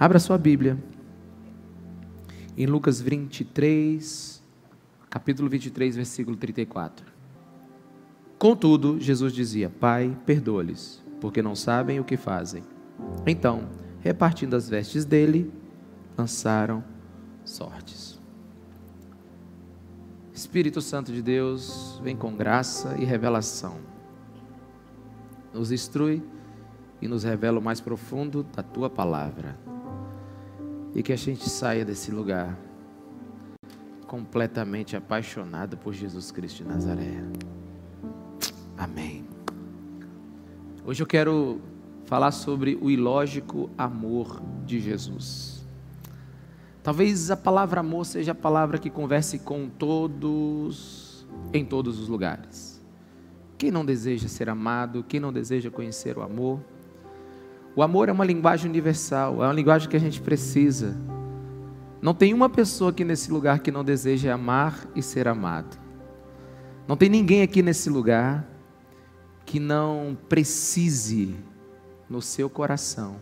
Abra sua Bíblia. Em Lucas 23, capítulo 23, versículo 34. Contudo, Jesus dizia: Pai, perdoa-lhes, porque não sabem o que fazem. Então, repartindo as vestes dele, lançaram sortes. Espírito Santo de Deus, vem com graça e revelação. Nos instrui e nos revela o mais profundo da tua palavra. E que a gente saia desse lugar completamente apaixonado por Jesus Cristo de Nazaré. Amém. Hoje eu quero falar sobre o ilógico amor de Jesus. Talvez a palavra amor seja a palavra que converse com todos, em todos os lugares. Quem não deseja ser amado, quem não deseja conhecer o amor? O amor é uma linguagem universal, é uma linguagem que a gente precisa. Não tem uma pessoa aqui nesse lugar que não deseja amar e ser amado. Não tem ninguém aqui nesse lugar que não precise no seu coração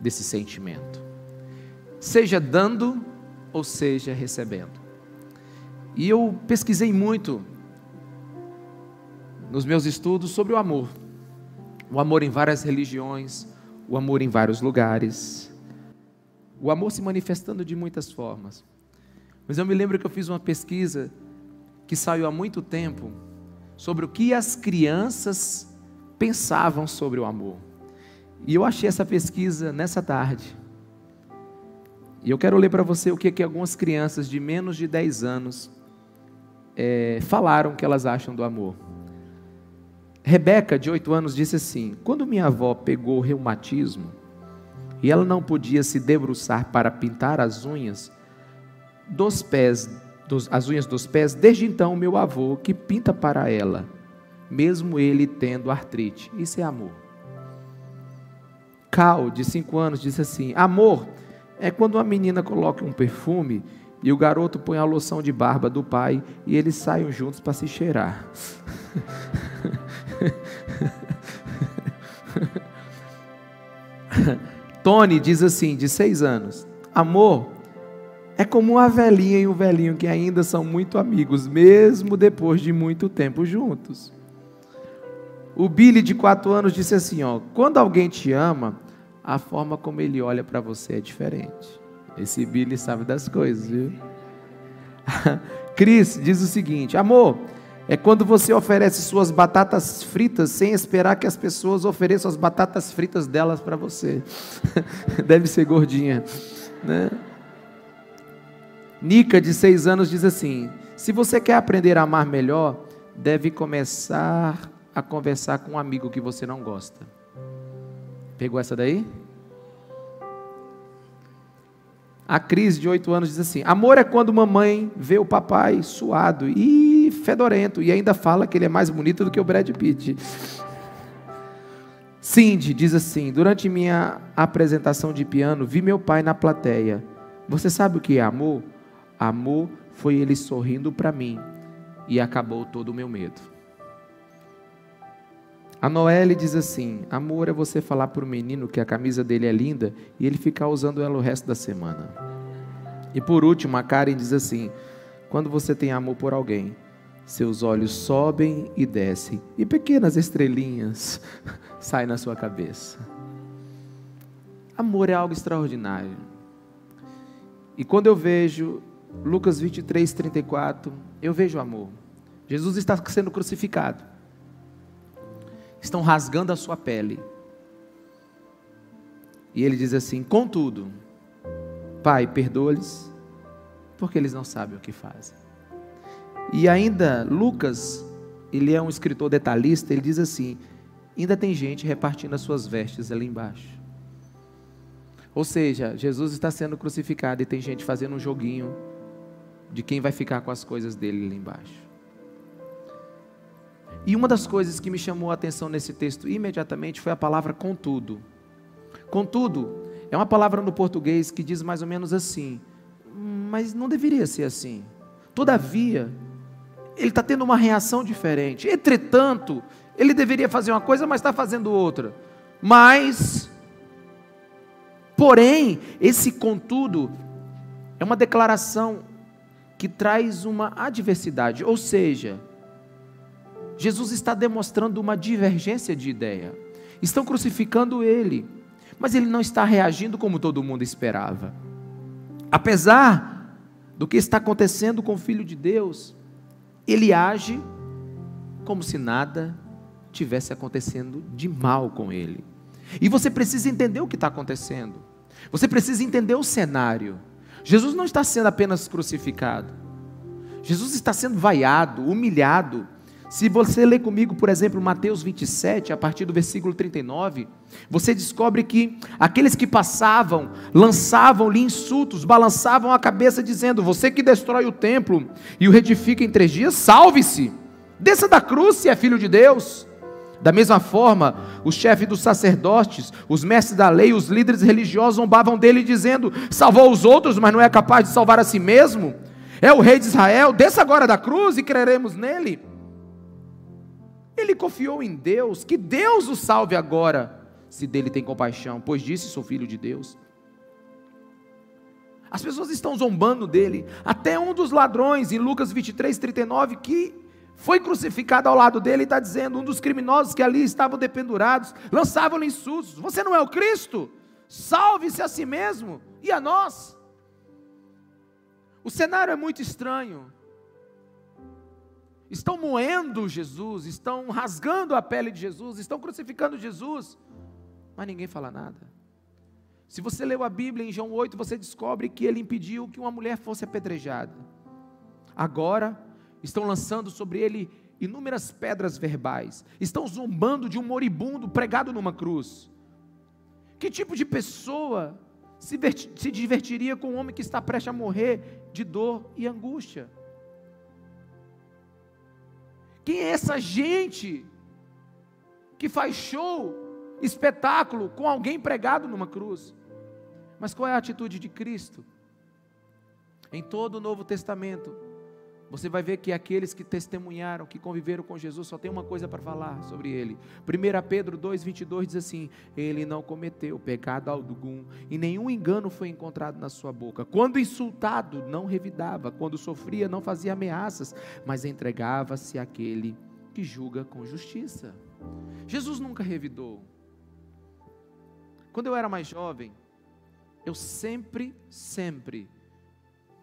desse sentimento, seja dando ou seja recebendo. E eu pesquisei muito nos meus estudos sobre o amor. O amor em várias religiões, o amor em vários lugares. O amor se manifestando de muitas formas. Mas eu me lembro que eu fiz uma pesquisa que saiu há muito tempo sobre o que as crianças pensavam sobre o amor. E eu achei essa pesquisa nessa tarde. E eu quero ler para você o que, que algumas crianças de menos de 10 anos é, falaram que elas acham do amor. Rebeca, de 8 anos, disse assim: Quando minha avó pegou reumatismo e ela não podia se debruçar para pintar as unhas dos pés, dos, as unhas dos pés, desde então meu avô que pinta para ela, mesmo ele tendo artrite. Isso é amor. Cal, de 5 anos, disse assim: Amor é quando uma menina coloca um perfume e o garoto põe a loção de barba do pai e eles saem juntos para se cheirar. Tony diz assim, de seis anos: Amor é como uma velhinha e um velhinho que ainda são muito amigos, mesmo depois de muito tempo juntos. O Billy, de quatro anos, disse assim: ó, Quando alguém te ama, a forma como ele olha para você é diferente. Esse Billy sabe das coisas, viu? Cris diz o seguinte: amor, é quando você oferece suas batatas fritas sem esperar que as pessoas ofereçam as batatas fritas delas para você. Deve ser gordinha, né? Nica, de seis anos, diz assim: se você quer aprender a amar melhor, deve começar a conversar com um amigo que você não gosta. Pegou essa daí? A Cris, de 8 anos, diz assim: Amor é quando mamãe vê o papai suado e fedorento e ainda fala que ele é mais bonito do que o Brad Pitt. Cindy diz assim: Durante minha apresentação de piano, vi meu pai na plateia. Você sabe o que é amor? Amor foi ele sorrindo para mim e acabou todo o meu medo. A Noelle diz assim: amor é você falar para o menino que a camisa dele é linda e ele ficar usando ela o resto da semana. E por último, a Karen diz assim: quando você tem amor por alguém, seus olhos sobem e descem e pequenas estrelinhas saem na sua cabeça. Amor é algo extraordinário. E quando eu vejo Lucas 23, 34, eu vejo amor. Jesus está sendo crucificado estão rasgando a sua pele. E ele diz assim: Contudo, Pai, perdoa-lhes, porque eles não sabem o que fazem. E ainda, Lucas, ele é um escritor detalhista, ele diz assim: ainda tem gente repartindo as suas vestes ali embaixo. Ou seja, Jesus está sendo crucificado e tem gente fazendo um joguinho de quem vai ficar com as coisas dele ali embaixo. E uma das coisas que me chamou a atenção nesse texto imediatamente foi a palavra contudo. Contudo, é uma palavra no português que diz mais ou menos assim, mas não deveria ser assim. Todavia, ele está tendo uma reação diferente. Entretanto, ele deveria fazer uma coisa, mas está fazendo outra. Mas, Porém, esse contudo é uma declaração que traz uma adversidade, ou seja, Jesus está demonstrando uma divergência de ideia. Estão crucificando ele, mas ele não está reagindo como todo mundo esperava. Apesar do que está acontecendo com o Filho de Deus, ele age como se nada tivesse acontecendo de mal com ele. E você precisa entender o que está acontecendo. Você precisa entender o cenário. Jesus não está sendo apenas crucificado. Jesus está sendo vaiado, humilhado, se você ler comigo, por exemplo, Mateus 27, a partir do versículo 39, você descobre que aqueles que passavam lançavam-lhe insultos, balançavam a cabeça, dizendo: Você que destrói o templo e o retifica em três dias, salve-se, desça da cruz se é filho de Deus. Da mesma forma, os chefes dos sacerdotes, os mestres da lei, os líderes religiosos zombavam dele, dizendo: Salvou os outros, mas não é capaz de salvar a si mesmo. É o rei de Israel, desça agora da cruz e creremos nele. Ele confiou em Deus, que Deus o salve agora, se dele tem compaixão, pois disse: sou filho de Deus. As pessoas estão zombando dele. Até um dos ladrões, em Lucas 23, 39, que foi crucificado ao lado dele, está dizendo: um dos criminosos que ali estavam dependurados, lançavam-lhe insultos: Você não é o Cristo? Salve-se a si mesmo e a nós. O cenário é muito estranho estão moendo Jesus, estão rasgando a pele de Jesus, estão crucificando Jesus, mas ninguém fala nada. Se você leu a Bíblia em João 8, você descobre que ele impediu que uma mulher fosse apedrejada. Agora, estão lançando sobre ele inúmeras pedras verbais, estão zombando de um moribundo pregado numa cruz. Que tipo de pessoa se, divertiria com um homem que está prestes a morrer de dor e angústia? Quem é essa gente que faz show, espetáculo com alguém pregado numa cruz? Mas qual é a atitude de Cristo? Em todo o Novo Testamento, você vai ver que aqueles que testemunharam, que conviveram com Jesus, só tem uma coisa para falar sobre ele. 1 Pedro 2,22 diz assim: Ele não cometeu pecado algum, e nenhum engano foi encontrado na sua boca. Quando insultado, não revidava, quando sofria, não fazia ameaças, mas entregava-se àquele que julga com justiça. Jesus nunca revidou. Quando eu era mais jovem, eu sempre, sempre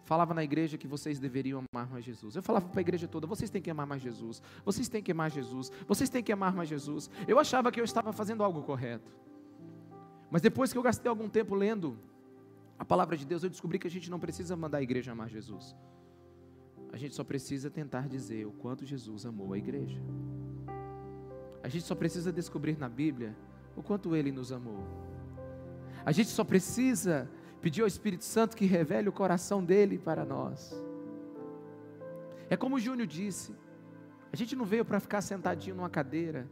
falava na igreja que vocês deveriam amar mais Jesus. Eu falava para a igreja toda: vocês têm que amar mais Jesus, vocês têm que amar Jesus, vocês têm que amar mais Jesus. Eu achava que eu estava fazendo algo correto. Mas depois que eu gastei algum tempo lendo a palavra de Deus, eu descobri que a gente não precisa mandar a igreja amar Jesus. A gente só precisa tentar dizer o quanto Jesus amou a igreja. A gente só precisa descobrir na Bíblia o quanto ele nos amou. A gente só precisa pedir ao Espírito Santo que revele o coração dele para nós. É como o Júnior disse: a gente não veio para ficar sentadinho numa cadeira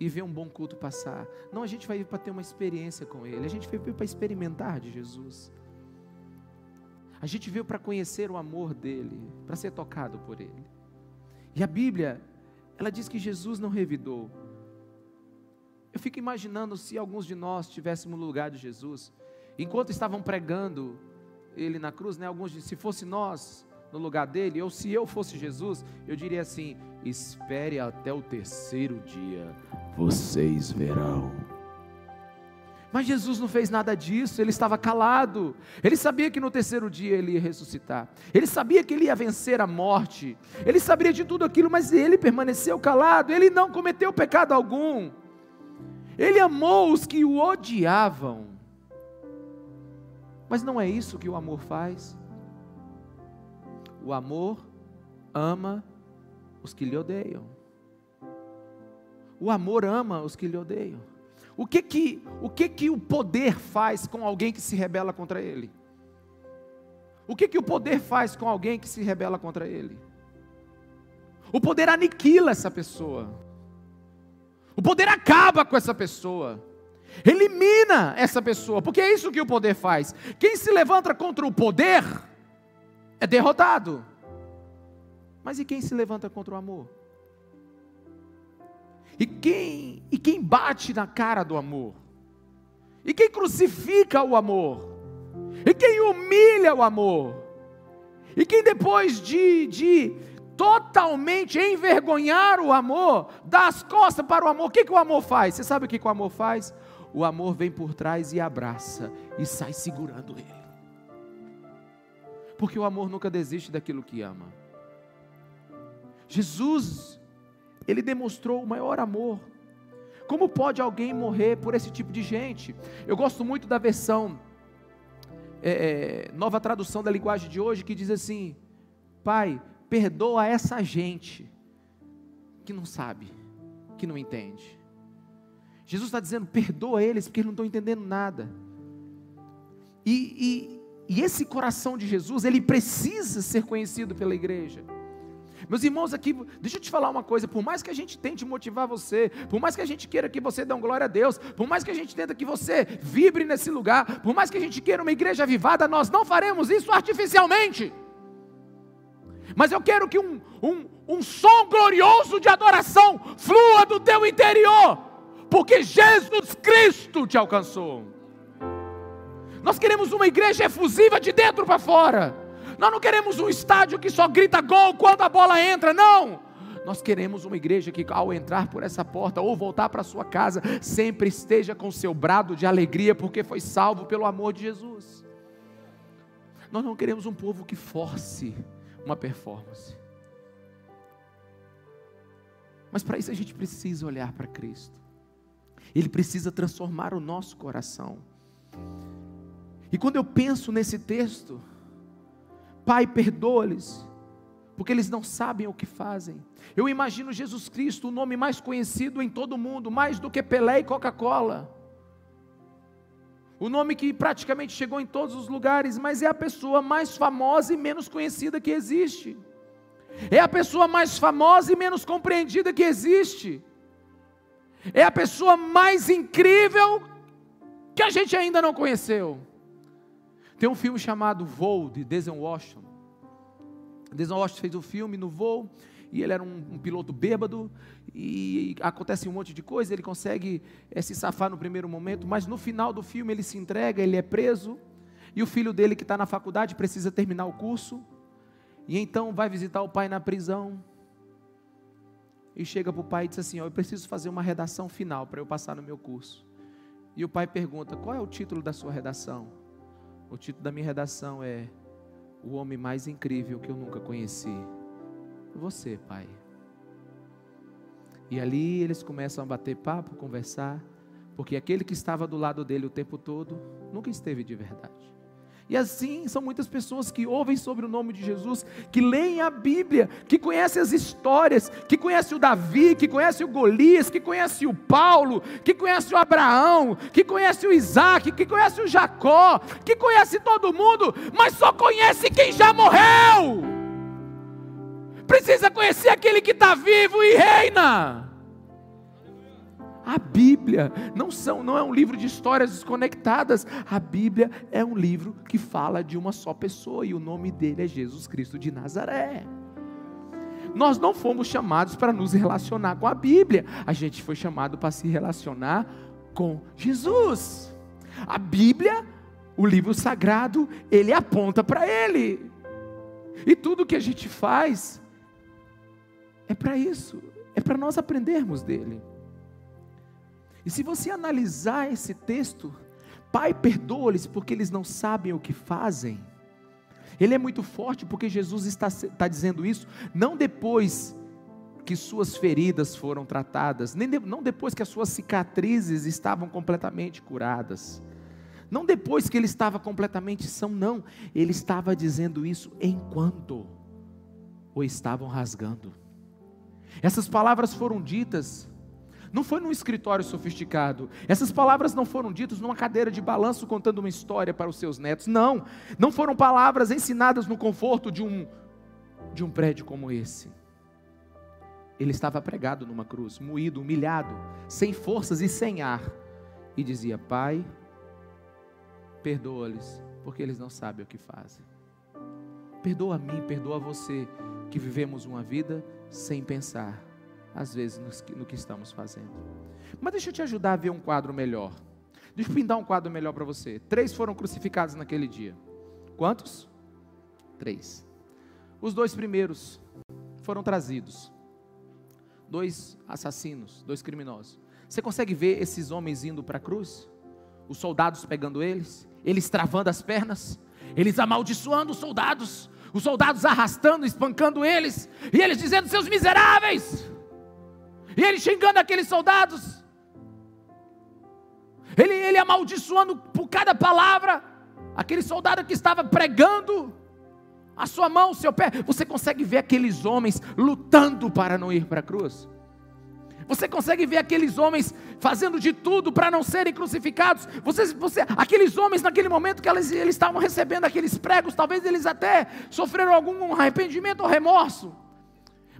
e ver um bom culto passar. Não, a gente veio para ter uma experiência com Ele. A gente veio para experimentar de Jesus. A gente veio para conhecer o amor dele, para ser tocado por Ele. E a Bíblia, ela diz que Jesus não revidou. Eu fico imaginando se alguns de nós estivéssemos no lugar de Jesus enquanto estavam pregando ele na cruz, né, alguns dizem, se fosse nós no lugar dele, ou se eu fosse Jesus, eu diria assim: espere até o terceiro dia, vocês verão. Mas Jesus não fez nada disso, ele estava calado. Ele sabia que no terceiro dia ele ia ressuscitar. Ele sabia que ele ia vencer a morte. Ele sabia de tudo aquilo, mas ele permaneceu calado. Ele não cometeu pecado algum. Ele amou os que o odiavam. Mas não é isso que o amor faz. O amor ama os que lhe odeiam. O amor ama os que lhe odeiam. O que que o que que o poder faz com alguém que se rebela contra ele? O que que o poder faz com alguém que se rebela contra ele? O poder aniquila essa pessoa. O poder acaba com essa pessoa. Elimina essa pessoa, porque é isso que o poder faz. Quem se levanta contra o poder é derrotado. Mas e quem se levanta contra o amor? E quem, e quem bate na cara do amor? E quem crucifica o amor? E quem humilha o amor? E quem depois de, de totalmente envergonhar o amor, dá as costas para o amor, o que, que o amor faz? Você sabe o que, que o amor faz? O amor vem por trás e abraça e sai segurando ele. Porque o amor nunca desiste daquilo que ama. Jesus, ele demonstrou o maior amor. Como pode alguém morrer por esse tipo de gente? Eu gosto muito da versão, é, é, nova tradução da linguagem de hoje, que diz assim: Pai, perdoa essa gente que não sabe, que não entende. Jesus está dizendo: perdoa eles, porque eles não estão entendendo nada. E, e, e esse coração de Jesus, ele precisa ser conhecido pela igreja. Meus irmãos, aqui, deixa eu te falar uma coisa: por mais que a gente tente motivar você, por mais que a gente queira que você dê um glória a Deus, por mais que a gente tenta que você vibre nesse lugar, por mais que a gente queira uma igreja avivada, nós não faremos isso artificialmente. Mas eu quero que um, um, um som glorioso de adoração flua do teu interior, porque Jesus Cristo te alcançou. Nós queremos uma igreja efusiva de dentro para fora. Nós não queremos um estádio que só grita gol quando a bola entra, não. Nós queremos uma igreja que, ao entrar por essa porta ou voltar para sua casa, sempre esteja com seu brado de alegria, porque foi salvo pelo amor de Jesus. Nós não queremos um povo que force uma performance. Mas para isso a gente precisa olhar para Cristo. Ele precisa transformar o nosso coração. E quando eu penso nesse texto, Pai, perdoa-lhes, porque eles não sabem o que fazem. Eu imagino Jesus Cristo, o nome mais conhecido em todo o mundo, mais do que Pelé e Coca-Cola. O nome que praticamente chegou em todos os lugares, mas é a pessoa mais famosa e menos conhecida que existe. É a pessoa mais famosa e menos compreendida que existe. É a pessoa mais incrível que a gente ainda não conheceu. Tem um filme chamado Voo, de Denzel Washington. Denzel Washington fez o um filme no voo, e ele era um, um, piloto bêbado, e acontece um monte de coisa, ele consegue é, se safar no primeiro momento, mas no final do filme ele se entrega, ele é preso, e o filho dele que está na faculdade precisa terminar o curso, e então vai visitar o pai na prisão, e chega para o pai e diz assim: oh, Eu preciso fazer uma redação final para eu passar no meu curso. E o pai pergunta: Qual é o título da sua redação? O título da minha redação é O homem mais incrível que eu nunca conheci. Você, Pai. E ali eles começam a bater papo, conversar, porque aquele que estava do lado dele o tempo todo nunca esteve de verdade. E assim são muitas pessoas que ouvem sobre o nome de Jesus, que leem a Bíblia, que conhecem as histórias, que conhecem o Davi, que conhecem o Golias, que conhecem o Paulo, que conhecem o Abraão, que conhecem o Isaac, que conhecem o Jacó, que conhecem todo mundo, mas só conhece quem já morreu. Precisa conhecer aquele que está vivo e reina. A Bíblia não, são, não é um livro de histórias desconectadas. A Bíblia é um livro que fala de uma só pessoa e o nome dele é Jesus Cristo de Nazaré. Nós não fomos chamados para nos relacionar com a Bíblia, a gente foi chamado para se relacionar com Jesus. A Bíblia, o livro sagrado, ele aponta para ele. E tudo que a gente faz é para isso, é para nós aprendermos dele. E se você analisar esse texto, Pai, perdoa-lhes porque eles não sabem o que fazem. Ele é muito forte porque Jesus está, está dizendo isso, não depois que suas feridas foram tratadas, nem de, não depois que as suas cicatrizes estavam completamente curadas, não depois que ele estava completamente são, não, ele estava dizendo isso enquanto o estavam rasgando. Essas palavras foram ditas não foi num escritório sofisticado. Essas palavras não foram ditas numa cadeira de balanço contando uma história para os seus netos. Não. Não foram palavras ensinadas no conforto de um de um prédio como esse. Ele estava pregado numa cruz, moído, humilhado, sem forças e sem ar, e dizia: Pai, perdoa-lhes, porque eles não sabem o que fazem. Perdoa a mim, perdoa a você, que vivemos uma vida sem pensar às vezes, no que estamos fazendo. Mas deixa eu te ajudar a ver um quadro melhor. Deixa eu pintar um quadro melhor para você. Três foram crucificados naquele dia. Quantos? Três. Os dois primeiros foram trazidos. Dois assassinos, dois criminosos. Você consegue ver esses homens indo para a cruz? Os soldados pegando eles, eles travando as pernas, eles amaldiçoando os soldados, os soldados arrastando, espancando eles, e eles dizendo: seus miseráveis, e ele xingando aqueles soldados, ele, ele amaldiçoando por cada palavra, aquele soldado que estava pregando, a sua mão, o seu pé, você consegue ver aqueles homens lutando para não ir para a cruz? Você consegue ver aqueles homens fazendo de tudo para não serem crucificados. Você, você, aqueles homens, naquele momento que eles, eles estavam recebendo aqueles pregos, talvez eles até sofreram algum arrependimento ou remorso.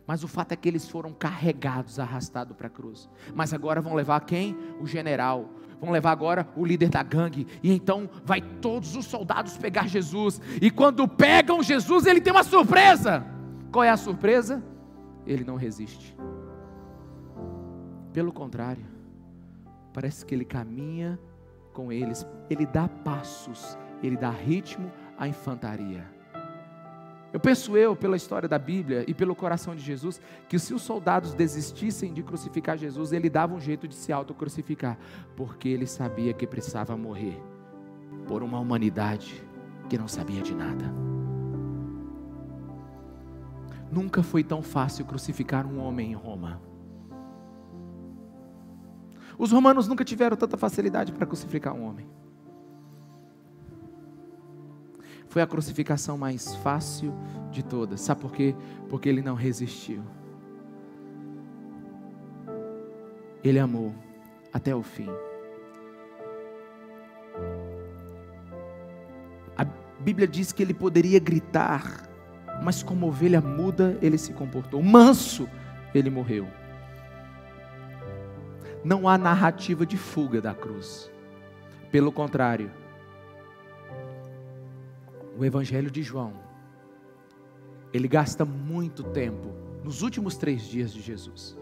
Mas o fato é que eles foram carregados, arrastados para a cruz. Mas agora vão levar quem? O general. Vão levar agora o líder da gangue. E então vai todos os soldados pegar Jesus. E quando pegam Jesus, ele tem uma surpresa. Qual é a surpresa? Ele não resiste. Pelo contrário, parece que ele caminha com eles, ele dá passos, ele dá ritmo à infantaria. Eu penso eu, pela história da Bíblia e pelo coração de Jesus, que se os soldados desistissem de crucificar Jesus, ele dava um jeito de se autocrucificar, porque ele sabia que precisava morrer por uma humanidade que não sabia de nada. Nunca foi tão fácil crucificar um homem em Roma. Os romanos nunca tiveram tanta facilidade para crucificar um homem. Foi a crucificação mais fácil de todas. Sabe por quê? Porque ele não resistiu. Ele amou até o fim. A Bíblia diz que ele poderia gritar, mas como ovelha muda, ele se comportou. Manso, ele morreu não há narrativa de fuga da cruz. Pelo contrário, o Evangelho de João, ele gasta muito tempo nos últimos três dias de Jesus.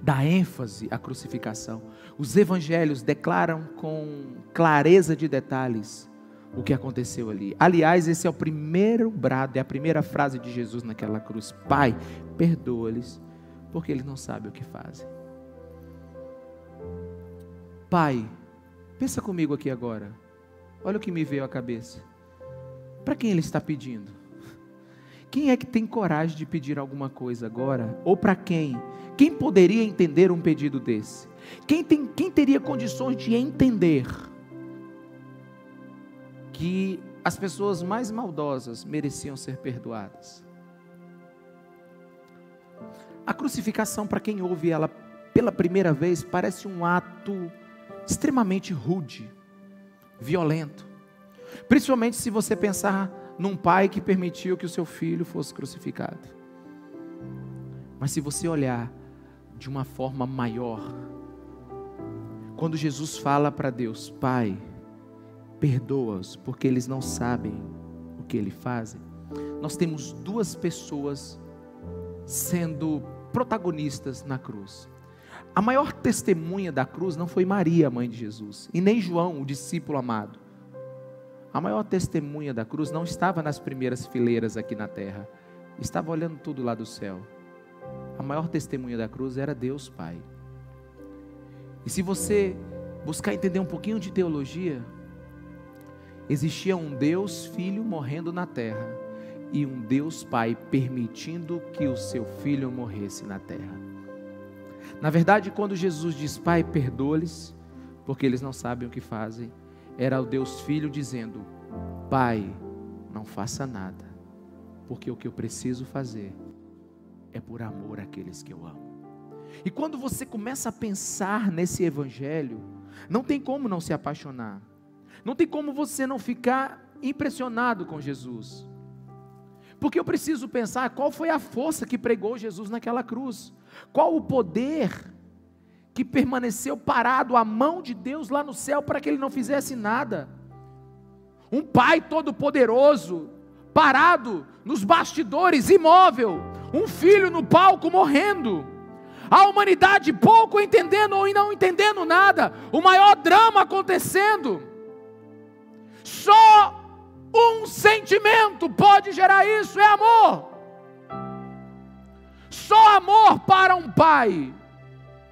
Dá ênfase à crucificação. Os evangelhos declaram com clareza de detalhes o que aconteceu ali. Aliás, esse é o primeiro brado, é a primeira frase de Jesus naquela cruz: Pai, perdoa-lhes, porque eles não sabem o que fazem. Pai, pensa comigo aqui agora. Olha o que me veio à cabeça. Para quem ele está pedindo? Quem é que tem coragem de pedir alguma coisa agora? Ou para quem? Quem poderia entender um pedido desse? Quem, tem, quem teria condições de entender que as pessoas mais maldosas mereciam ser perdoadas? A crucificação, para quem ouve ela pela primeira vez, parece um ato extremamente rude, violento. Principalmente se você pensar num pai que permitiu que o seu filho fosse crucificado. Mas se você olhar de uma forma maior, quando Jesus fala para Deus, Pai, perdoa-os, porque eles não sabem o que eles fazem. Nós temos duas pessoas sendo protagonistas na cruz. A maior testemunha da cruz não foi Maria, mãe de Jesus, e nem João, o discípulo amado. A maior testemunha da cruz não estava nas primeiras fileiras aqui na terra, estava olhando tudo lá do céu. A maior testemunha da cruz era Deus Pai. E se você buscar entender um pouquinho de teologia, existia um Deus Filho morrendo na terra e um Deus Pai permitindo que o seu filho morresse na terra. Na verdade, quando Jesus diz, Pai, perdoa-lhes, porque eles não sabem o que fazem, era o Deus Filho dizendo, Pai, não faça nada, porque o que eu preciso fazer é por amor àqueles que eu amo. E quando você começa a pensar nesse Evangelho, não tem como não se apaixonar, não tem como você não ficar impressionado com Jesus. Porque eu preciso pensar qual foi a força que pregou Jesus naquela cruz. Qual o poder que permaneceu parado à mão de Deus lá no céu para que ele não fizesse nada? Um Pai todo-poderoso, parado nos bastidores, imóvel, um filho no palco morrendo. a humanidade pouco entendendo ou não entendendo nada, o maior drama acontecendo. Só um sentimento pode gerar isso: é amor. Só amor para um pai,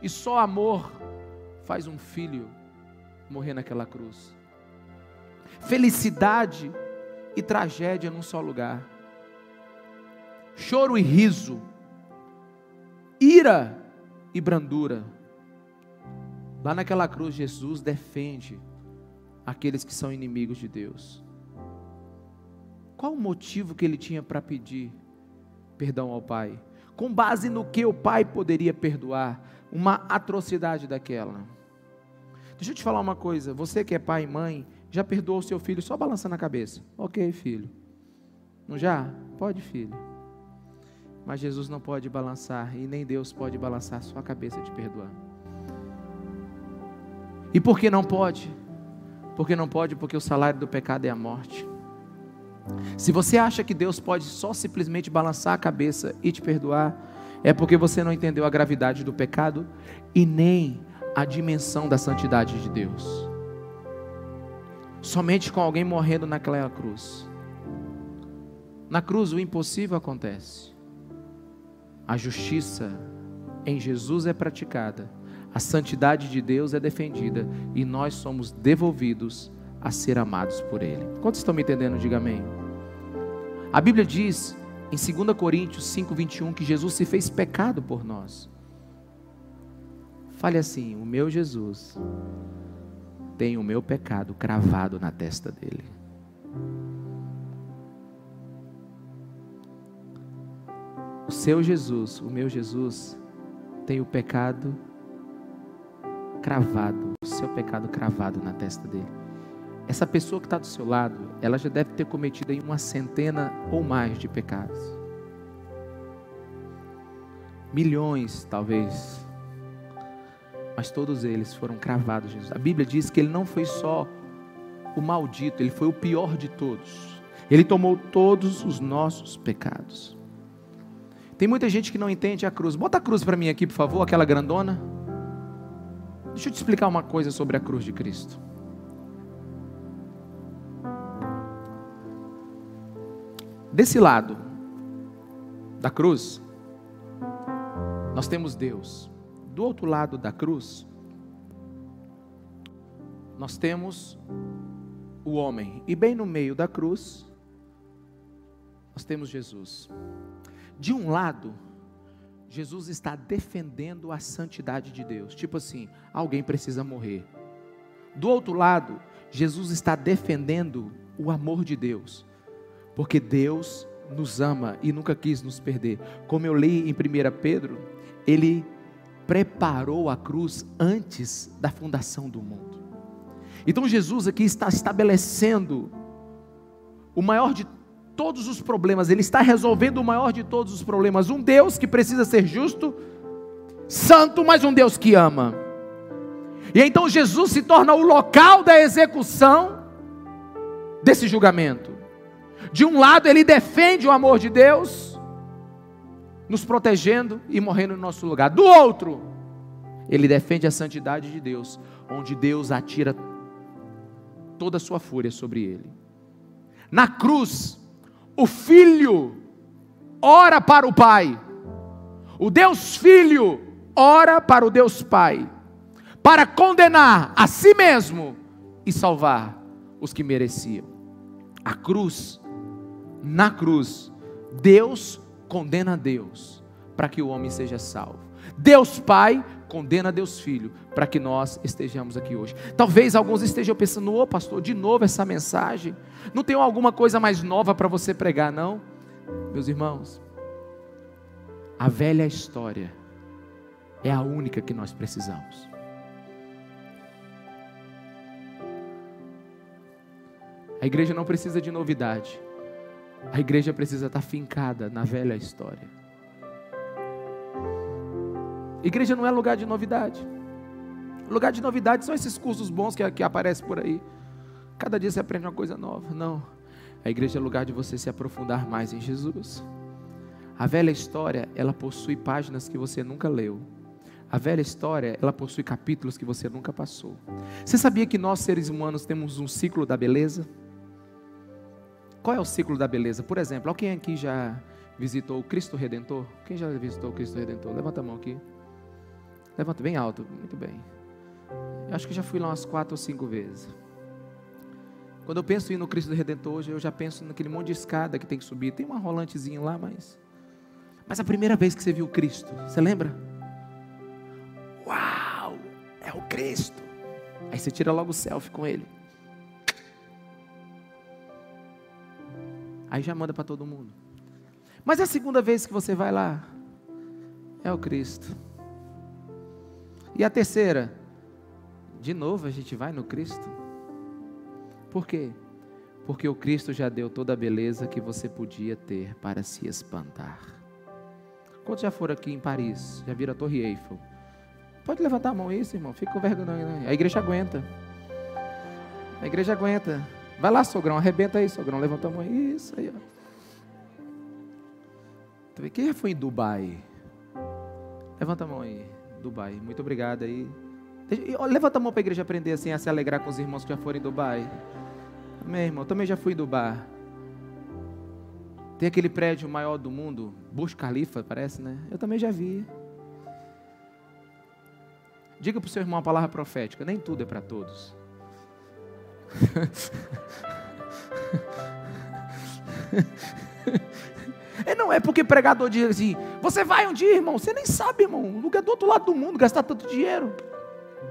e só amor faz um filho morrer naquela cruz. Felicidade e tragédia num só lugar. Choro e riso. Ira e brandura. Lá naquela cruz, Jesus defende aqueles que são inimigos de Deus. Qual o motivo que ele tinha para pedir perdão ao Pai? Com base no que o Pai poderia perdoar uma atrocidade daquela? Deixa eu te falar uma coisa. Você que é pai e mãe, já perdoou o seu filho só balançando a cabeça? Ok, filho. Não já? Pode, filho. Mas Jesus não pode balançar e nem Deus pode balançar sua cabeça de perdoar. E por que não pode? Porque não pode, porque o salário do pecado é a morte. Se você acha que Deus pode só simplesmente balançar a cabeça e te perdoar, é porque você não entendeu a gravidade do pecado e nem a dimensão da santidade de Deus. Somente com alguém morrendo naquela cruz. Na cruz o impossível acontece. A justiça em Jesus é praticada, a santidade de Deus é defendida e nós somos devolvidos a ser amados por Ele. Quantos estão me entendendo? Diga amém. A Bíblia diz em 2 Coríntios 5,21 que Jesus se fez pecado por nós. Fale assim: o meu Jesus tem o meu pecado cravado na testa dele. O seu Jesus, o meu Jesus, tem o pecado cravado, o seu pecado cravado na testa dele. Essa pessoa que está do seu lado, ela já deve ter cometido aí uma centena ou mais de pecados. Milhões, talvez. Mas todos eles foram cravados, Jesus. A Bíblia diz que ele não foi só o maldito, ele foi o pior de todos. Ele tomou todos os nossos pecados. Tem muita gente que não entende a cruz. Bota a cruz para mim aqui, por favor, aquela grandona. Deixa eu te explicar uma coisa sobre a cruz de Cristo. Desse lado da cruz, nós temos Deus. Do outro lado da cruz, nós temos o homem. E bem no meio da cruz, nós temos Jesus. De um lado, Jesus está defendendo a santidade de Deus. Tipo assim, alguém precisa morrer. Do outro lado, Jesus está defendendo o amor de Deus. Porque Deus nos ama e nunca quis nos perder. Como eu li em 1 Pedro, ele preparou a cruz antes da fundação do mundo. Então Jesus aqui está estabelecendo o maior de todos os problemas, ele está resolvendo o maior de todos os problemas. Um Deus que precisa ser justo, santo, mas um Deus que ama. E então Jesus se torna o local da execução desse julgamento. De um lado, ele defende o amor de Deus, nos protegendo e morrendo no nosso lugar. Do outro, ele defende a santidade de Deus, onde Deus atira toda a sua fúria sobre ele. Na cruz, o filho ora para o pai, o Deus Filho ora para o Deus Pai, para condenar a si mesmo e salvar os que mereciam. A cruz, na cruz, Deus condena Deus para que o homem seja salvo. Deus Pai condena Deus Filho para que nós estejamos aqui hoje. Talvez alguns estejam pensando, ô oh, pastor, de novo essa mensagem. Não tem alguma coisa mais nova para você pregar, não? Meus irmãos, a velha história é a única que nós precisamos. A igreja não precisa de novidade. A igreja precisa estar fincada na velha história. Igreja não é lugar de novidade. Lugar de novidade são esses cursos bons que, que aparecem por aí. Cada dia você aprende uma coisa nova. Não. A igreja é lugar de você se aprofundar mais em Jesus. A velha história, ela possui páginas que você nunca leu. A velha história, ela possui capítulos que você nunca passou. Você sabia que nós, seres humanos, temos um ciclo da beleza? Qual é o ciclo da beleza? Por exemplo, alguém aqui já visitou o Cristo Redentor? Quem já visitou o Cristo Redentor? Levanta a mão aqui. Levanta bem alto. Muito bem. Eu acho que já fui lá umas quatro ou cinco vezes. Quando eu penso em ir no Cristo Redentor, hoje eu já penso naquele monte de escada que tem que subir. Tem uma rolantezinha lá, mas. Mas a primeira vez que você viu Cristo, você lembra? Uau! É o Cristo. Aí você tira logo o selfie com ele. Aí já manda para todo mundo. Mas a segunda vez que você vai lá, é o Cristo. E a terceira, de novo a gente vai no Cristo. Por quê? Porque o Cristo já deu toda a beleza que você podia ter para se espantar. Quantos já foram aqui em Paris? Já viram a Torre Eiffel? Pode levantar a mão isso, irmão. Fica com vergonha. Né? A igreja aguenta. A igreja aguenta. Vai lá, sogrão. Arrebenta aí, sogrão. Levanta a mão. Isso aí, ó. Quem já foi em Dubai? Levanta a mão aí. Dubai. Muito obrigado aí. Levanta a mão para a igreja aprender assim a se alegrar com os irmãos que já foram em Dubai. Amém, irmão. Também já fui em Dubai. Tem aquele prédio maior do mundo, Burj Khalifa, parece, né? Eu também já vi. Diga para o seu irmão a palavra profética: nem tudo é para todos. É, não é porque pregador diz assim: você vai um dia, irmão, você nem sabe, irmão. O lugar do outro lado do mundo, gastar tanto dinheiro.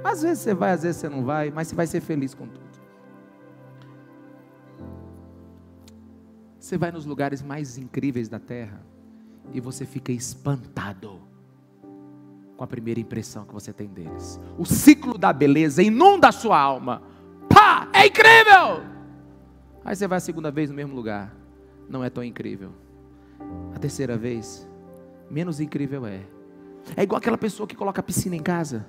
Às vezes você vai, às vezes você não vai, mas você vai ser feliz com tudo. Você vai nos lugares mais incríveis da terra e você fica espantado com a primeira impressão que você tem deles. O ciclo da beleza inunda a sua alma. É incrível! Aí você vai a segunda vez no mesmo lugar. Não é tão incrível. A terceira vez, menos incrível é. É igual aquela pessoa que coloca a piscina em casa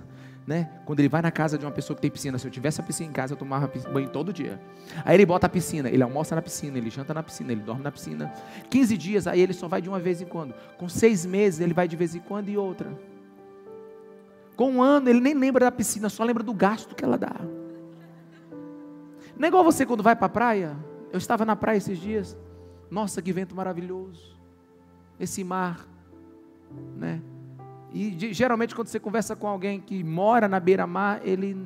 né? Quando ele vai na casa de uma pessoa que tem piscina, se eu tivesse a piscina em casa, eu tomava banho todo dia. Aí ele bota a piscina, ele almoça na piscina, ele janta na piscina, ele dorme na piscina. 15 dias, aí ele só vai de uma vez em quando. Com seis meses, ele vai de vez em quando e outra. Com um ano, ele nem lembra da piscina, só lembra do gasto que ela dá. Não é igual você quando vai para a praia. Eu estava na praia esses dias. Nossa, que vento maravilhoso. Esse mar, né? E geralmente quando você conversa com alguém que mora na beira-mar, ele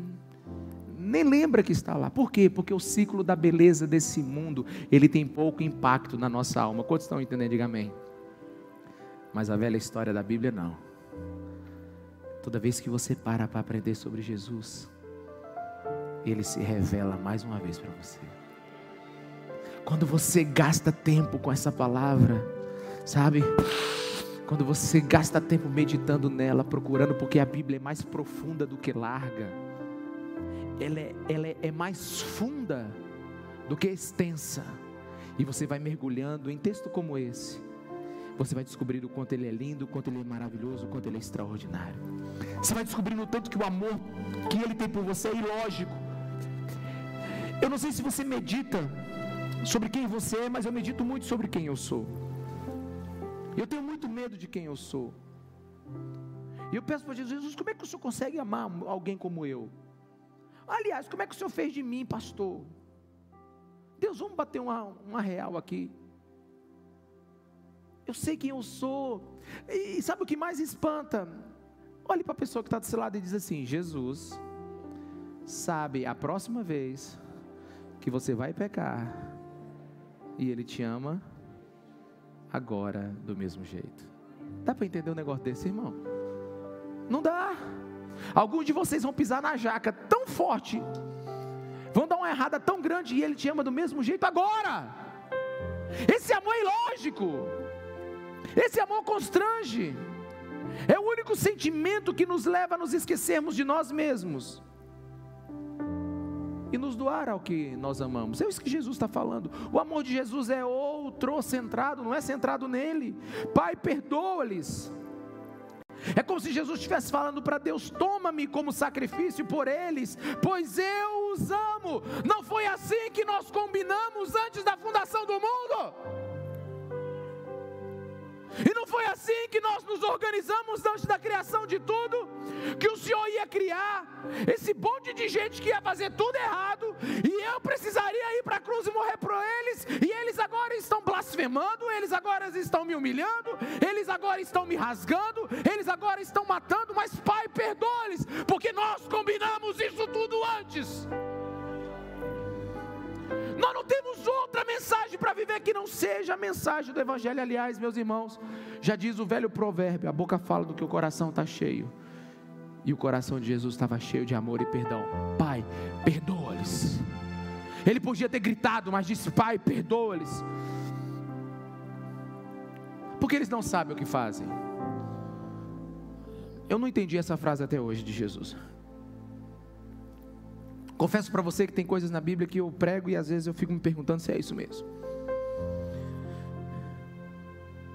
nem lembra que está lá. Por quê? Porque o ciclo da beleza desse mundo, ele tem pouco impacto na nossa alma. Quantos estão entendendo? Diga amém. Mas a velha história da Bíblia não. Toda vez que você para para aprender sobre Jesus, ele se revela mais uma vez para você. Quando você gasta tempo com essa palavra, sabe? Quando você gasta tempo meditando nela, procurando, porque a Bíblia é mais profunda do que larga, ela é, ela é, mais funda do que extensa, e você vai mergulhando em texto como esse, você vai descobrir o quanto ele é lindo, o quanto ele é maravilhoso, o quanto ele é extraordinário. Você vai descobrindo o tanto que o amor que ele tem por você é ilógico. Eu não sei se você medita sobre quem você é, mas eu medito muito sobre quem eu sou. Eu tenho muito medo de quem eu sou. E eu peço para Jesus, Jesus, como é que o Senhor consegue amar alguém como eu? Aliás, como é que o Senhor fez de mim, pastor? Deus, vamos bater uma, uma real aqui. Eu sei quem eu sou. E sabe o que mais espanta? Olhe para a pessoa que está do seu lado e diz assim: Jesus sabe a próxima vez que você vai pecar e Ele te ama agora do mesmo jeito. Dá para entender um negócio desse, irmão? Não dá. Alguns de vocês vão pisar na jaca tão forte, vão dar uma errada tão grande e ele te ama do mesmo jeito agora. Esse amor é ilógico. Esse amor constrange. É o único sentimento que nos leva a nos esquecermos de nós mesmos e nos doar ao que nós amamos. É isso que Jesus está falando. O amor de Jesus é outro centrado, não é centrado nele. Pai, perdoa-lhes. É como se Jesus estivesse falando para Deus: toma-me como sacrifício por eles, pois eu os amo. Não foi assim que nós combinamos antes da fundação do mundo? E não foi assim que nós nos organizamos antes da criação de tudo, que o Senhor ia criar esse bonde de gente que ia fazer tudo errado, e eu precisaria ir para a cruz e morrer por eles, e eles agora estão blasfemando, eles agora estão me humilhando, eles agora estão me rasgando, eles agora estão matando, mas Pai, perdoa-lhes, porque nós combinamos isso tudo antes. Nós não temos outra mensagem para viver que não seja a mensagem do Evangelho. Aliás, meus irmãos, já diz o velho provérbio: a boca fala do que o coração está cheio. E o coração de Jesus estava cheio de amor e perdão. Pai, perdoa-lhes. Ele podia ter gritado, mas disse: Pai, perdoa-lhes. Porque eles não sabem o que fazem. Eu não entendi essa frase até hoje de Jesus. Confesso para você que tem coisas na Bíblia que eu prego e às vezes eu fico me perguntando se é isso mesmo.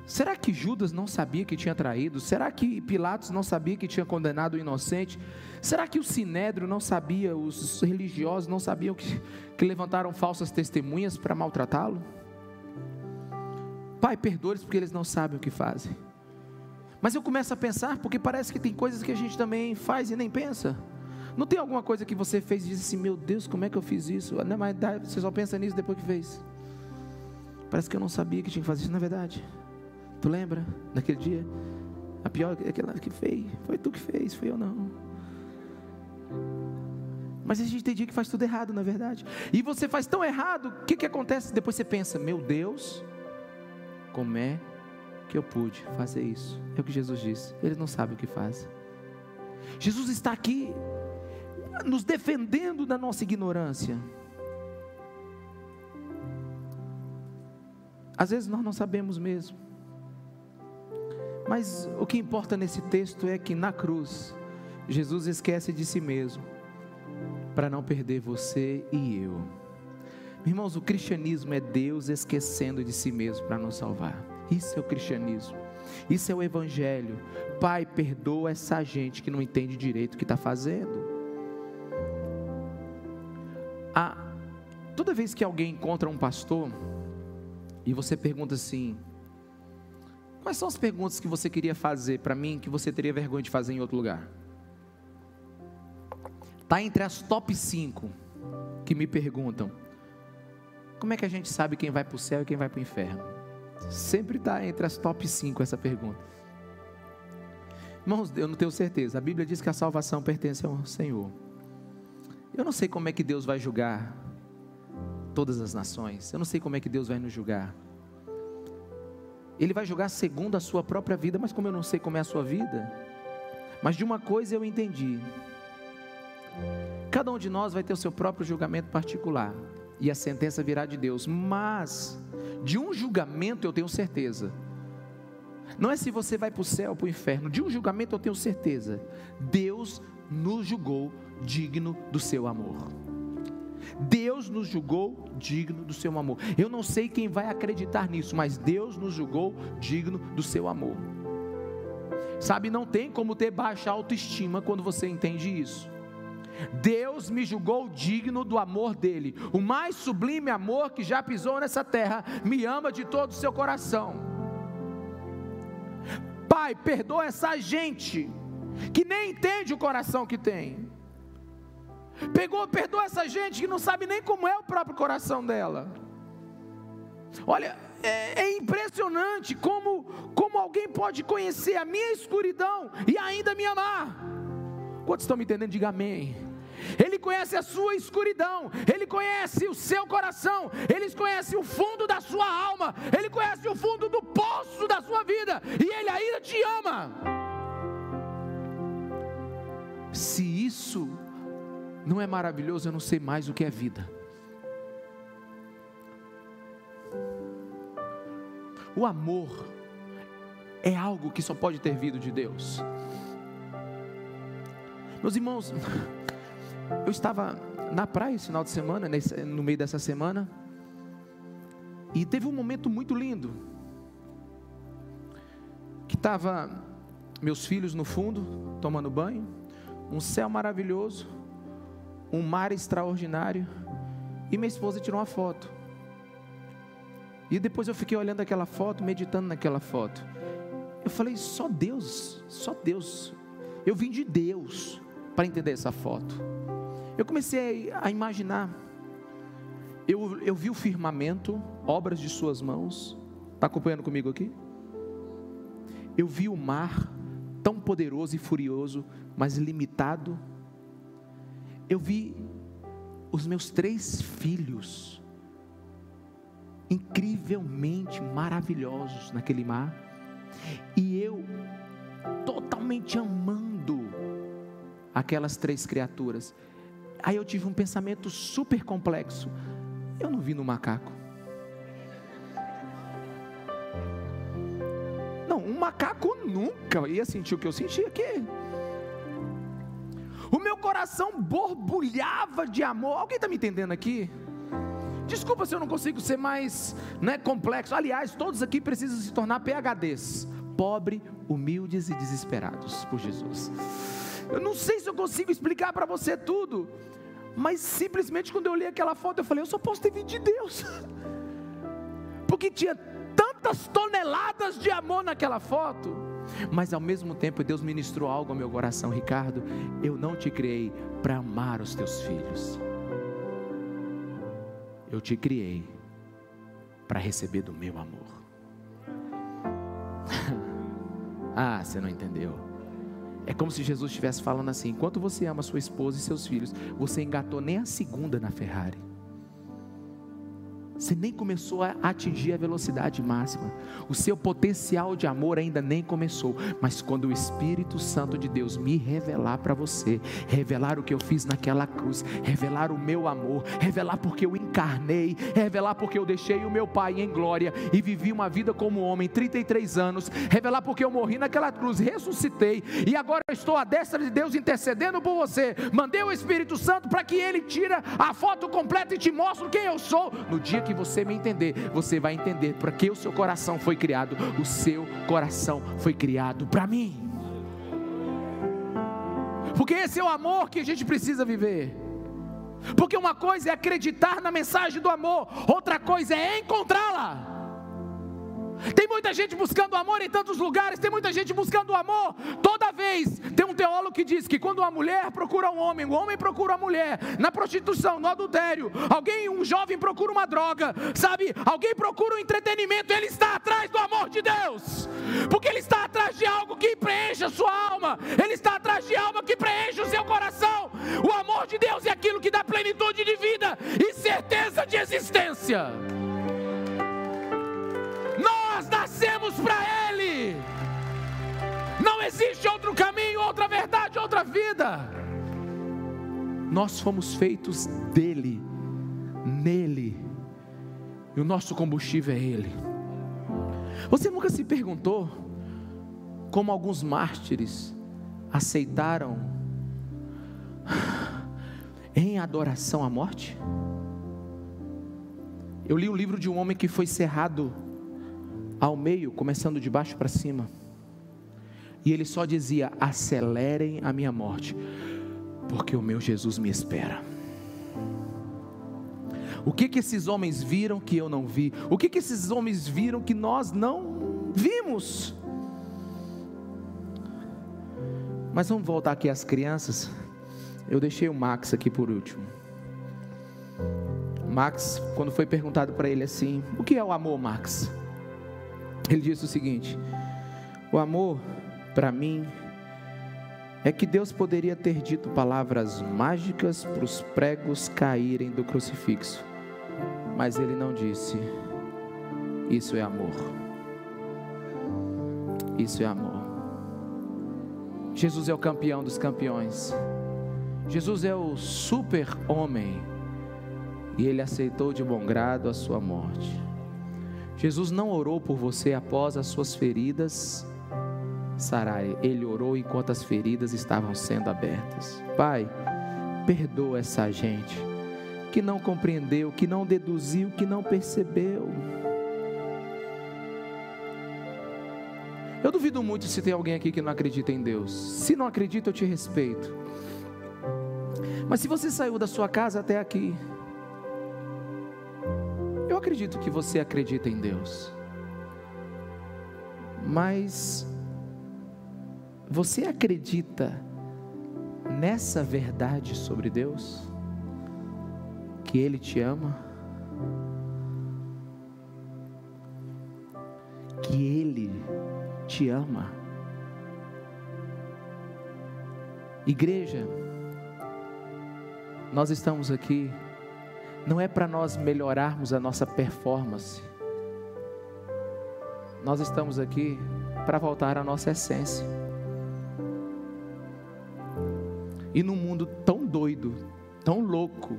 Será que Judas não sabia que tinha traído? Será que Pilatos não sabia que tinha condenado o inocente? Será que o Sinédrio não sabia, os religiosos não sabiam que, que levantaram falsas testemunhas para maltratá-lo? Pai, perdoe-os porque eles não sabem o que fazem. Mas eu começo a pensar, porque parece que tem coisas que a gente também faz e nem pensa. Não tem alguma coisa que você fez e disse assim, meu Deus, como é que eu fiz isso? Não, mas você só pensa nisso depois que fez. Parece que eu não sabia que tinha que fazer isso, na é verdade. Tu lembra daquele dia? A pior é aquela que fez, foi tu que fez, foi eu não. Mas a gente tem dia que faz tudo errado, na é verdade. E você faz tão errado, o que, que acontece? Depois você pensa, meu Deus, como é que eu pude fazer isso? É o que Jesus disse. Eles não sabem o que fazem. Jesus está aqui nos defendendo da nossa ignorância. Às vezes nós não sabemos mesmo. Mas o que importa nesse texto é que na cruz, Jesus esquece de si mesmo, para não perder você e eu. Irmãos, o cristianismo é Deus esquecendo de si mesmo para nos salvar. Isso é o cristianismo. Isso é o evangelho. Pai, perdoa essa gente que não entende direito o que está fazendo. Ah, toda vez que alguém encontra um pastor e você pergunta assim: quais são as perguntas que você queria fazer para mim que você teria vergonha de fazer em outro lugar? Está entre as top 5 que me perguntam: como é que a gente sabe quem vai para o céu e quem vai para o inferno? Sempre está entre as top 5 essa pergunta. Irmãos, eu não tenho certeza. A Bíblia diz que a salvação pertence ao Senhor. Eu não sei como é que Deus vai julgar todas as nações. Eu não sei como é que Deus vai nos julgar. Ele vai julgar segundo a sua própria vida, mas como eu não sei como é a sua vida, mas de uma coisa eu entendi. Cada um de nós vai ter o seu próprio julgamento particular e a sentença virá de Deus, mas de um julgamento eu tenho certeza. Não é se você vai para o céu ou para o inferno, de um julgamento eu tenho certeza. Deus nos julgou digno do seu amor. Deus nos julgou digno do seu amor. Eu não sei quem vai acreditar nisso, mas Deus nos julgou digno do seu amor. Sabe, não tem como ter baixa autoestima quando você entende isso. Deus me julgou digno do amor dele. O mais sublime amor que já pisou nessa terra me ama de todo o seu coração. Pai, perdoa essa gente que nem entende o coração que tem. Pegou, perdoa essa gente que não sabe nem como é o próprio coração dela. Olha, é, é, impressionante como, como alguém pode conhecer a minha escuridão e ainda me amar. Quantos estão me entendendo? Diga amém. Ele conhece a sua escuridão, Ele conhece o seu coração, Ele conhece o fundo da sua alma, Ele conhece o fundo do poço da sua vida, e Ele ainda te ama. Não é maravilhoso, eu não sei mais o que é vida. O amor é algo que só pode ter vindo de Deus. Meus irmãos, eu estava na praia esse final de semana, no meio dessa semana, e teve um momento muito lindo. Que estava meus filhos no fundo, tomando banho, um céu maravilhoso, um mar extraordinário, e minha esposa tirou uma foto. E depois eu fiquei olhando aquela foto, meditando naquela foto. Eu falei, só Deus, só Deus. Eu vim de Deus para entender essa foto. Eu comecei a imaginar. Eu, eu vi o firmamento, obras de suas mãos. Está acompanhando comigo aqui? Eu vi o mar, tão poderoso e furioso, mas limitado. Eu vi os meus três filhos, incrivelmente maravilhosos naquele mar, e eu totalmente amando aquelas três criaturas. Aí eu tive um pensamento super complexo. Eu não vi no macaco. Não, um macaco nunca ia sentir o que eu senti aqui. Coração borbulhava de amor. Alguém está me entendendo aqui? Desculpa se eu não consigo ser mais né, complexo. Aliás, todos aqui precisam se tornar PHDs pobre, humildes e desesperados por Jesus. Eu não sei se eu consigo explicar para você tudo, mas simplesmente quando eu li aquela foto, eu falei: eu só posso ter vindo de Deus, porque tinha tantas toneladas de amor naquela foto. Mas ao mesmo tempo Deus ministrou algo ao meu coração, Ricardo. Eu não te criei para amar os teus filhos. Eu te criei para receber do meu amor. ah, você não entendeu. É como se Jesus estivesse falando assim: enquanto você ama sua esposa e seus filhos, você engatou nem a segunda na Ferrari. Você nem começou a atingir a velocidade máxima. O seu potencial de amor ainda nem começou. Mas quando o Espírito Santo de Deus me revelar para você, revelar o que eu fiz naquela cruz, revelar o meu amor, revelar porque eu encarnei, revelar porque eu deixei o meu Pai em glória e vivi uma vida como homem, 33 anos, revelar porque eu morri naquela cruz, ressuscitei e agora estou à destra de Deus intercedendo por você. Mandei o Espírito Santo para que ele tira a foto completa e te mostre quem eu sou. No dia que você me entender, você vai entender para que o seu coração foi criado. O seu coração foi criado para mim. Porque esse é o amor que a gente precisa viver. Porque uma coisa é acreditar na mensagem do amor, outra coisa é encontrá-la. Tem muita gente buscando amor em tantos lugares, tem muita gente buscando amor toda vez. Tem um teólogo que diz que quando uma mulher procura um homem, o homem procura uma mulher, na prostituição, no adultério, alguém, um jovem procura uma droga, sabe? Alguém procura um entretenimento, ele está atrás do amor de Deus, porque ele está atrás de algo que preenche a sua alma, ele está atrás de algo que preenche o seu coração. O amor de Deus é aquilo que dá plenitude de vida e certeza de existência nós nascemos para Ele. Não existe outro caminho, outra verdade, outra vida. Nós fomos feitos dele, nele, e o nosso combustível é Ele. Você nunca se perguntou como alguns mártires aceitaram em adoração à morte? Eu li o livro de um homem que foi cerrado ao meio, começando de baixo para cima. E ele só dizia: acelerem a minha morte, porque o meu Jesus me espera. O que que esses homens viram que eu não vi? O que que esses homens viram que nós não vimos? Mas vamos voltar aqui às crianças. Eu deixei o Max aqui por último. Max, quando foi perguntado para ele assim: O que é o amor, Max? Ele disse o seguinte: O amor, para mim, é que Deus poderia ter dito palavras mágicas para os pregos caírem do crucifixo, mas Ele não disse. Isso é amor. Isso é amor. Jesus é o campeão dos campeões. Jesus é o super homem. E ele aceitou de bom grado a sua morte. Jesus não orou por você após as suas feridas sarai, ele orou enquanto as feridas estavam sendo abertas. Pai, perdoa essa gente que não compreendeu, que não deduziu, que não percebeu. Eu duvido muito se tem alguém aqui que não acredita em Deus. Se não acredita, eu te respeito. Mas se você saiu da sua casa até aqui, acredito que você acredita em Deus. Mas Você acredita nessa verdade sobre Deus? Que Ele te ama? Que Ele te ama? Igreja, nós estamos aqui, não é para nós melhorarmos a nossa performance, nós estamos aqui para voltar à nossa essência. E num mundo tão doido, tão louco,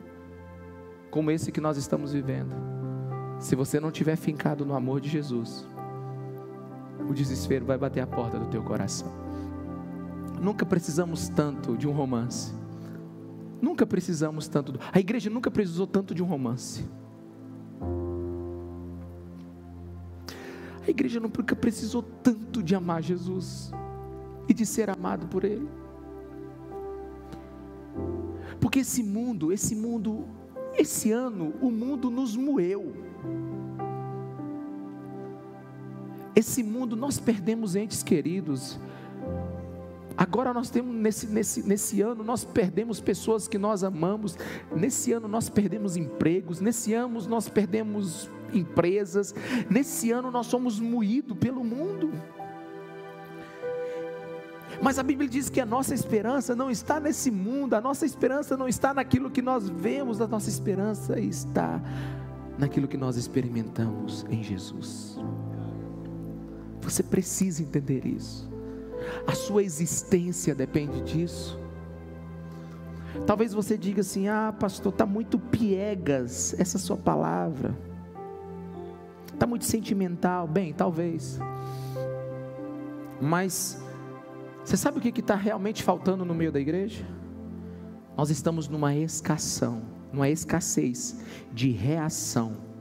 como esse que nós estamos vivendo, se você não tiver fincado no amor de Jesus, o desespero vai bater a porta do teu coração. Nunca precisamos tanto de um romance. Nunca precisamos tanto. Do... A igreja nunca precisou tanto de um romance. A igreja nunca precisou tanto de amar Jesus e de ser amado por Ele. Porque esse mundo, esse mundo, esse ano, o mundo nos moeu. Esse mundo, nós perdemos entes queridos. Agora nós temos, nesse, nesse, nesse ano, nós perdemos pessoas que nós amamos. Nesse ano nós perdemos empregos. Nesse ano nós perdemos empresas. Nesse ano nós somos moídos pelo mundo. Mas a Bíblia diz que a nossa esperança não está nesse mundo, a nossa esperança não está naquilo que nós vemos, a nossa esperança está naquilo que nós experimentamos em Jesus. Você precisa entender isso. A sua existência depende disso. Talvez você diga assim: ah, pastor, está muito piegas essa sua palavra. Está muito sentimental. Bem, talvez. Mas, você sabe o que está realmente faltando no meio da igreja? Nós estamos numa escassão, numa escassez de reação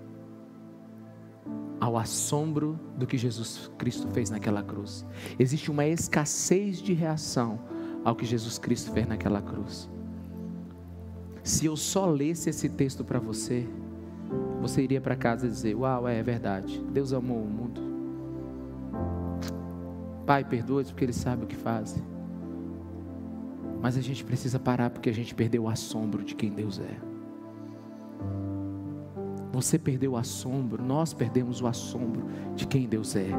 ao assombro do que Jesus Cristo fez naquela cruz. Existe uma escassez de reação ao que Jesus Cristo fez naquela cruz. Se eu só lesse esse texto para você, você iria para casa e dizer: Uau, é, é verdade. Deus amou o mundo. Pai, perdoa-os porque eles sabem o que fazem. Mas a gente precisa parar porque a gente perdeu o assombro de quem Deus é. Você perdeu o assombro, nós perdemos o assombro de quem Deus é.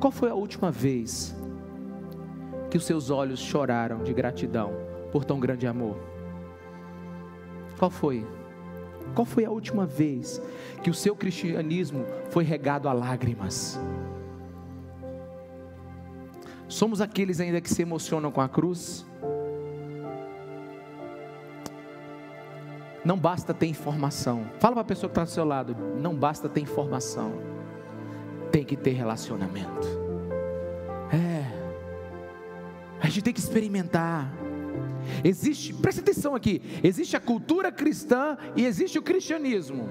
Qual foi a última vez que os seus olhos choraram de gratidão por tão grande amor? Qual foi? Qual foi a última vez que o seu cristianismo foi regado a lágrimas? Somos aqueles ainda que se emocionam com a cruz? Não basta ter informação. Fala para a pessoa que está do seu lado: não basta ter informação, tem que ter relacionamento. É, a gente tem que experimentar. Existe, presta atenção aqui: existe a cultura cristã e existe o cristianismo.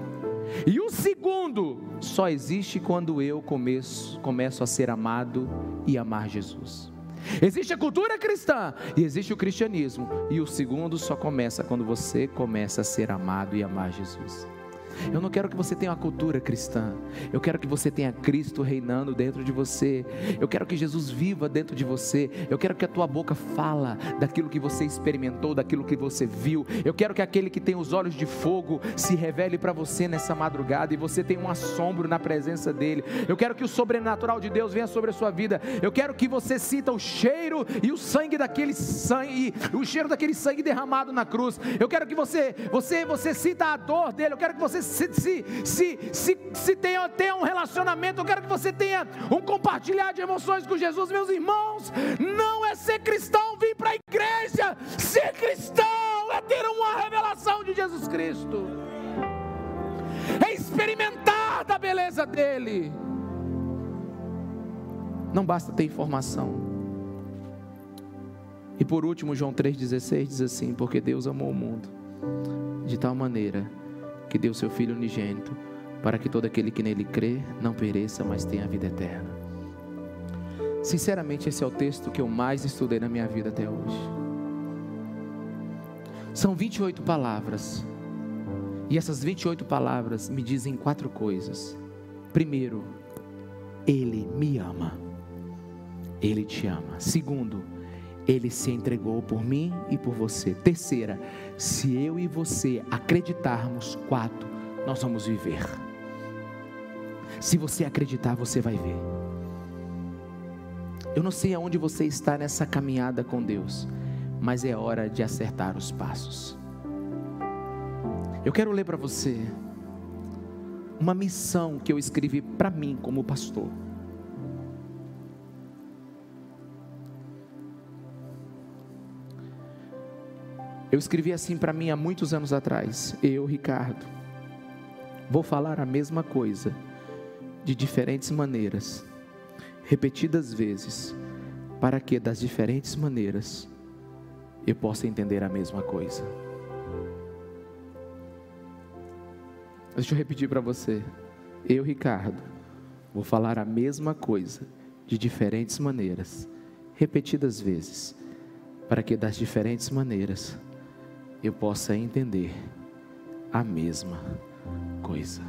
E o segundo só existe quando eu começo, começo a ser amado e amar Jesus. Existe a cultura cristã e existe o cristianismo. E o segundo só começa quando você começa a ser amado e amar Jesus. Eu não quero que você tenha uma cultura cristã. Eu quero que você tenha Cristo reinando dentro de você. Eu quero que Jesus viva dentro de você. Eu quero que a tua boca fala daquilo que você experimentou, daquilo que você viu. Eu quero que aquele que tem os olhos de fogo se revele para você nessa madrugada e você tenha um assombro na presença dele. Eu quero que o sobrenatural de Deus venha sobre a sua vida. Eu quero que você sinta o cheiro e o sangue daquele sangue, o cheiro daquele sangue derramado na cruz. Eu quero que você, você, você sinta a dor dele. Eu quero que você se, se, se, se, se tenha, tenha um relacionamento, eu quero que você tenha um compartilhar de emoções com Jesus, meus irmãos. Não é ser cristão vir para a igreja, ser cristão é ter uma revelação de Jesus Cristo, é experimentar da beleza dEle. Não basta ter informação. E por último, João 3,16 diz assim: Porque Deus amou o mundo de tal maneira que deu seu Filho unigênito, para que todo aquele que nele crê não pereça, mas tenha a vida eterna. Sinceramente, esse é o texto que eu mais estudei na minha vida até hoje. São 28 palavras, e essas 28 palavras me dizem quatro coisas. Primeiro, Ele me ama. Ele te ama. Segundo, Ele se entregou por mim e por você. Terceira, se eu e você acreditarmos, quatro, nós vamos viver. Se você acreditar, você vai ver. Eu não sei aonde você está nessa caminhada com Deus, mas é hora de acertar os passos. Eu quero ler para você uma missão que eu escrevi para mim como pastor. Eu escrevi assim para mim há muitos anos atrás. Eu, Ricardo, vou falar a mesma coisa de diferentes maneiras, repetidas vezes, para que das diferentes maneiras eu possa entender a mesma coisa. Deixa eu repetir para você. Eu, Ricardo, vou falar a mesma coisa de diferentes maneiras, repetidas vezes, para que das diferentes maneiras eu possa entender a mesma coisa.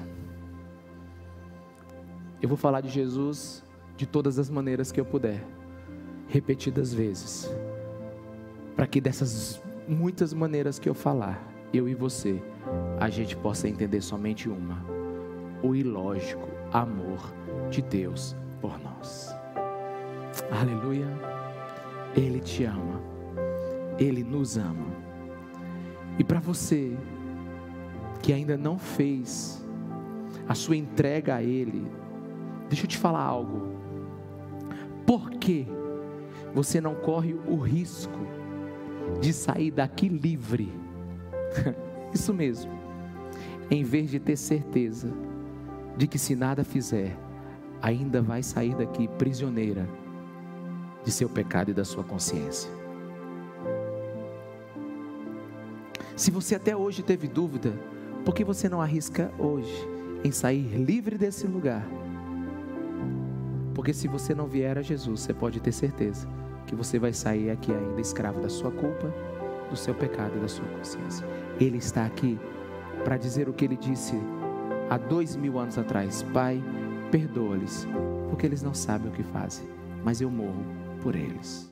Eu vou falar de Jesus de todas as maneiras que eu puder, repetidas vezes, para que dessas muitas maneiras que eu falar, eu e você, a gente possa entender somente uma: o ilógico amor de Deus por nós. Aleluia. Ele te ama. Ele nos ama. E para você que ainda não fez a sua entrega a Ele, deixa eu te falar algo. Por que você não corre o risco de sair daqui livre? Isso mesmo. Em vez de ter certeza de que se nada fizer, ainda vai sair daqui prisioneira de seu pecado e da sua consciência. Se você até hoje teve dúvida, por que você não arrisca hoje em sair livre desse lugar? Porque se você não vier a Jesus, você pode ter certeza que você vai sair aqui ainda escravo da sua culpa, do seu pecado e da sua consciência. Ele está aqui para dizer o que ele disse há dois mil anos atrás: Pai, perdoa-lhes, porque eles não sabem o que fazem, mas eu morro por eles.